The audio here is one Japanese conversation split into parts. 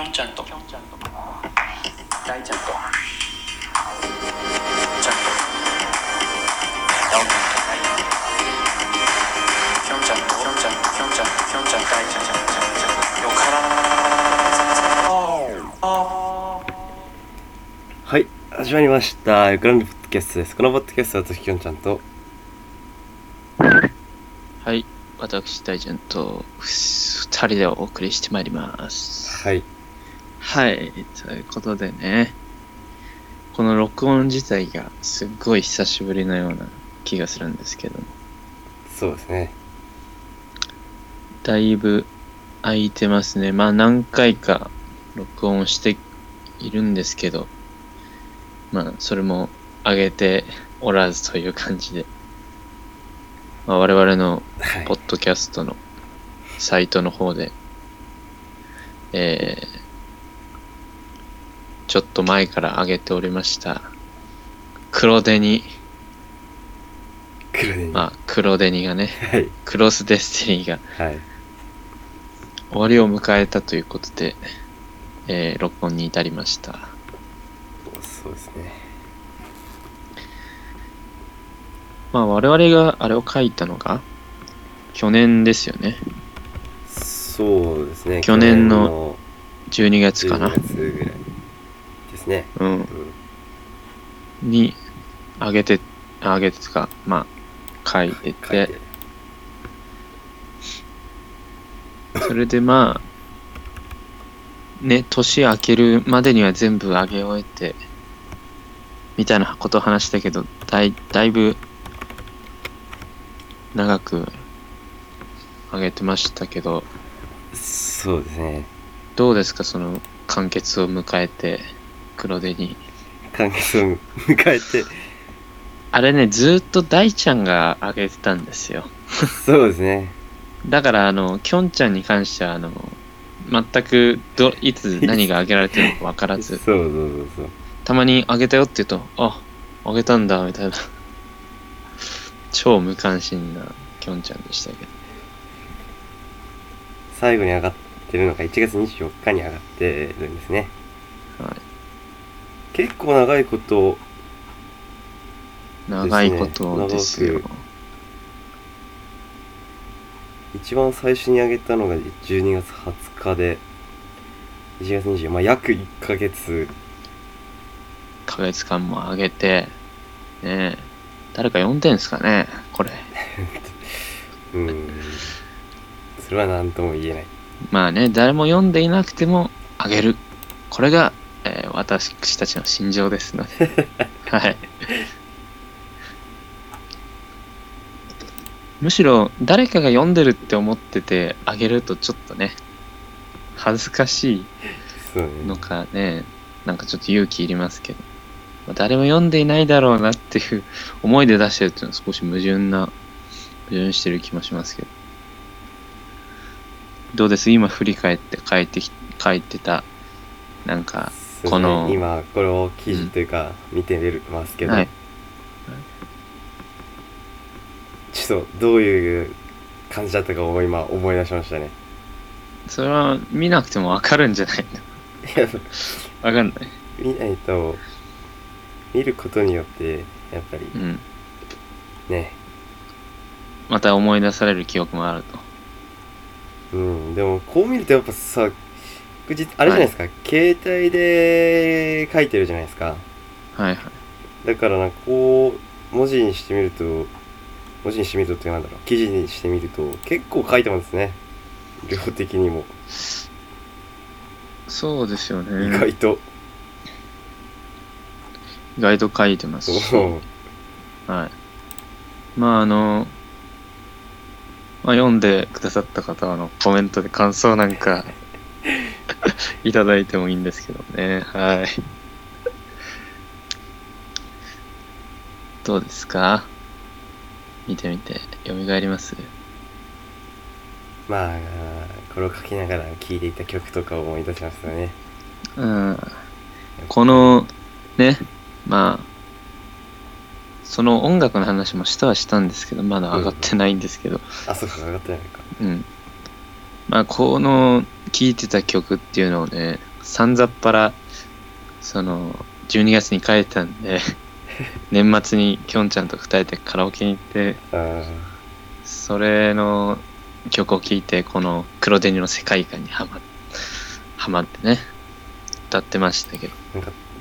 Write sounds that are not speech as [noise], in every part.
きょんちゃんと。きょんちゃんと大ちゃんと。ちゃんと大ちゃんと。きょんちゃんと。きょんちゃんと。きょんちゃんと。きょんちゃん大ちゃんちゃんちゃんちゃんよからはい、始まりました。グランドポッドキャストです。このポッドキャストは、とききょんちゃんと、はい、私、大ちゃんと二人でお送りしてまいります。はい、はい、ということでね、この録音自体がすっごい久しぶりのような気がするんですけども、そうですね。だいぶ空いてますね。まあ何回か録音しているんですけど、まあそれも上げておらずという感じで、まあ、我々のはいポ。ッドキャストのサイトの方で、えー、ちょっと前から上げておりました、黒デニ、黒でに。まあ、黒デニがね、はい、クロスデスティニーがはい。終わりを迎えたということで、えー、録音に至りました。そうですね。まあ、我々があれを書いたのが、去年ですよね。そうですね。去年の12月かな12。月ぐらいですね。うん。うん。に、上げて、上げてとか、まあ、書いててて、それでまあ、ね、年明けるまでには全部上げ終えて、みたいなことを話したけど、だいだいぶ長く上げてましたけど、そうですね。どうですか、その完結を迎えて、黒手に。完結を迎えて、あれね、ずーっと大ちゃんが上げてたんですよ。[laughs] そうですね。だから、あの、きょんちゃんに関しては、あの、全くど、いつ何が上げられてるのか分からず、そうそうそうそう。たまに上げたよって言うと、あ、上げたんだ、みたいな。超無関心なきょんちゃんでしたけど。最後に上がってるのが1月24日に上がってるんですね。はい。結構長いこと、長いことですよ。一番最初に上げたのが12月20日で、1月24まあ約1ヶ月、1ヶ月間も上げて、ねえ、誰か読んでんすかね、これ。[laughs] うーん、それは何とも言えない。まあね、誰も読んでいなくても上げる。これが、えー私たちの心情ですので。[laughs] はい。むしろ誰かが読んでるって思っててあげるとちょっとね、恥ずかしい。のかね、なんかちょっと勇気いりますけど、まあ誰も読んでいないだろうなっていう思いで出してるっていうのは少し矛盾な、矛盾してる気もしますけど。どうです？今振り返って書いてき、書いてた、なんか、ですねこの今、これを記事というか、見てみますけど、はい。ちょっとどういう感じだったかを今思い出しましたね。それは見なくてもわかるんじゃないいや、のわかんない。見ないと、見ることによって、やっぱりうん。ね、また思い出される記憶もあると。うん、でもこう見るとやっぱさ、実あれじゃないですか、携帯で書いてるじゃないですか。はいはい。だからなんかこう、文字にしてみると、文字にしてみるとってなんだろう、記事にしてみると結構書いてますね。量的にも。そうですよね。意外と。意外と書いてますし。そう。はい。まああの、まあ、読んでくださった方はあのコメントで感想なんか [laughs] いただいてもいいんですけどね。はい。どうですか？見てみて、蘇ります？まあ、これを書きながら聴いていた曲とかを思い出しましたね。うん。この、ね、まあ、その音楽の話もしたはしたんですけど、まだ上がってないんですけど、あ、そうか、上がってないのか。うん。まあ、この聴いてた曲っていうのをね、さんざっぱら、その、12月に帰ったんで、[laughs] 年末にきょんちゃんと二人でカラオケに行って、それの曲を聴いて、この黒デニの世界観にはまはまってね、歌ってましたけど、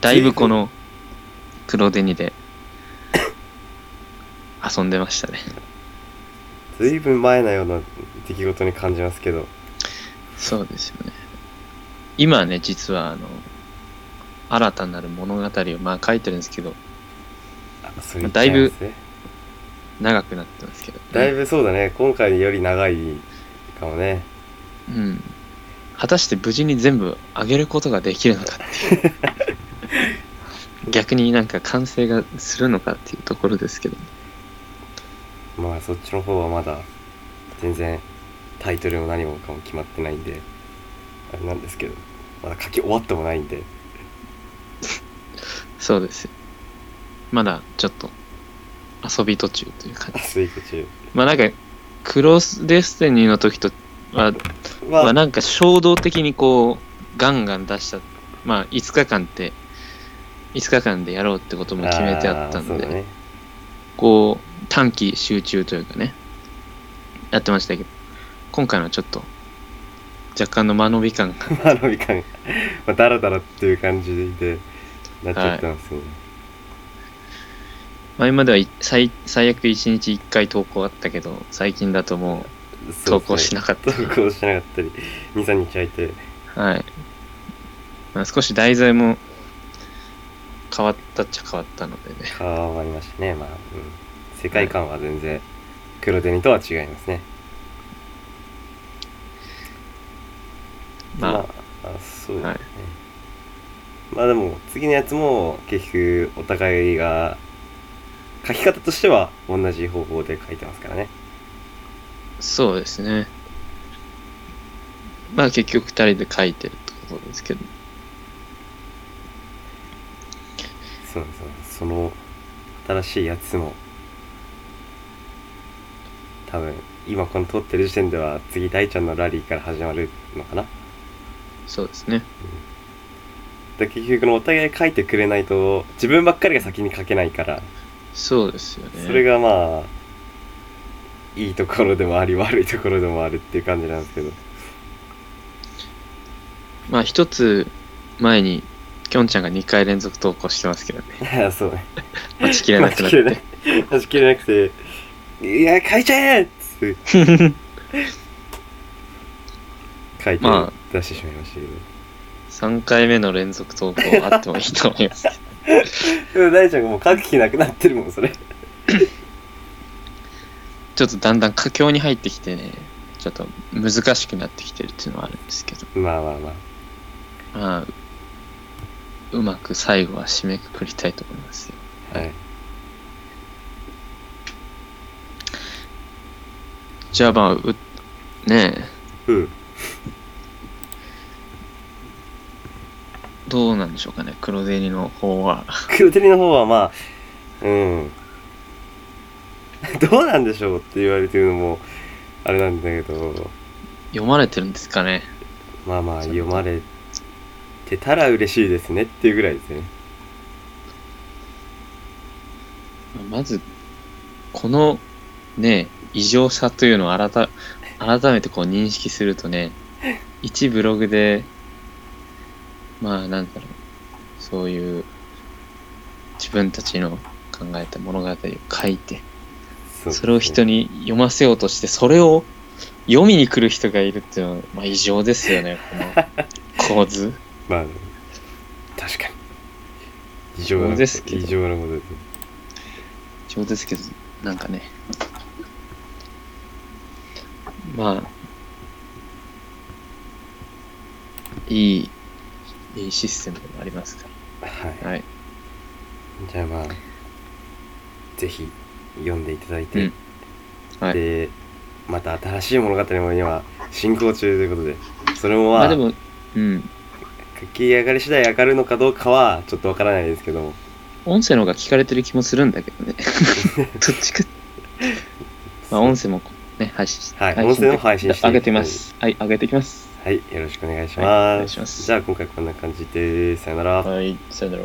だいぶこの黒デニで [laughs] 遊んでましたね。ずいぶん前のような出来事に感じますけどそうですよね。今ね、実はあの、新たなる物語をまあ書いてるんですけど、あそれ言っちゃいますね長くなってますけど、だいぶそうだね今回より長いかもねうん。果たして無事に全部上げることができるのかっていう。[laughs] 逆になんか完成がするのかっていうところですけど。まあそっちの方はまだ全然タイトルも何もかも決まってないんであれなんですけどまだ書き終わってもないんで [laughs] そうですよ。まだちょっと遊び途中という感じ。スイート中まあなんか、クロスデスティニーの時とは、まあ、まあなんか衝動的にこう、ガンガン出した。まあ5日間って、5日間でやろうってことも決めてあったんで、ねこう、短期集中というかね、やってましたけど、今回のはちょっと、若干の間延び感が、まあ伸び感がまあダラダラっていう感じでなっちゃったんですよね、前まではい最最悪1日1回投稿あったけど、最近だとも投稿しなかった。投稿しなかったり23日空いて。う、はい。まあ、少し題材も変わったっちゃ変わったのでね。変わりましたね。まあ、うん、世界観は全然黒デニとは違いますねまあ、あそうだね、はい。まあでも次のやつも結局お互いが書き方としては同じ方法で書いてますからね。そうですね。まあ結局2人で書いてるってことですけど。そうそうその新しいやつも多分今この撮ってる時点では次大ちゃんのラリーから始まるのかなそうですね。で結局のお互い書いてくれないと自分ばっかりが先に書けないからそうですよね。それがまあいいところでもあり悪いところでもあるっていう感じなんですけどまあ一つ前に、きょんちゃんが2回連続投稿してますけどね。[laughs] いやそうね待ちきれなくて。待ちきれなくて「いや書いちゃえ!」っつって [laughs] 書いてまあ。出してしまいましたけど、3回目の連続投稿あってもいいと思います。[laughs] でも大ちゃんがもう書く気なくなってるもんそれ。[coughs] ちょっとだんだん佳境に入ってきてね、ちょっと難しくなってきてるっていうのはあるんですけど、まあまあまあ。まあ、うまく最後は締めくくりたいと思いますよ。はい。じゃあまあ、う、ねえ、うんどうなんでしょうかね、黒デニの方は。[laughs] 黒照りの方はまあうん [laughs] どうなんでしょうって言われてるのもあれなんだけど読まれてるんですかね。まあまあ読まれてたら嬉しいですねっていうぐらいですねまず、このね、異常さというのを改改めてこう認識するとね、一ブログで、まあなんだろう、そういう自分たちの考えた物語を書いて、それを人に読ませようとして、それを読みに来る人がいるっていうのは、まあ異常ですよね、この [laughs] 構図。まあ確かに。異常そうなですけど。異常なことです異常ですけど、なんかね、まあ、いい、いいシステムでもありますかはいら。はい。じゃあまあぜひ読んでいただいて、うんはい。でまた新しい物語も今進行中ということでそれもまあまあでも、うん。書き上がり次第上がるのかどうかはちょっとわからないですけども音声の方が聞かれてる気もするんだけどね。[laughs] [laughs] どっちか。まあ音声もね、配信しはい音声も配信して上げてます。はい、上げていきます。はいよろしくお願いします,、はいお願いしますじゃあ今回こんな感じでさよなら、はい、さよなら。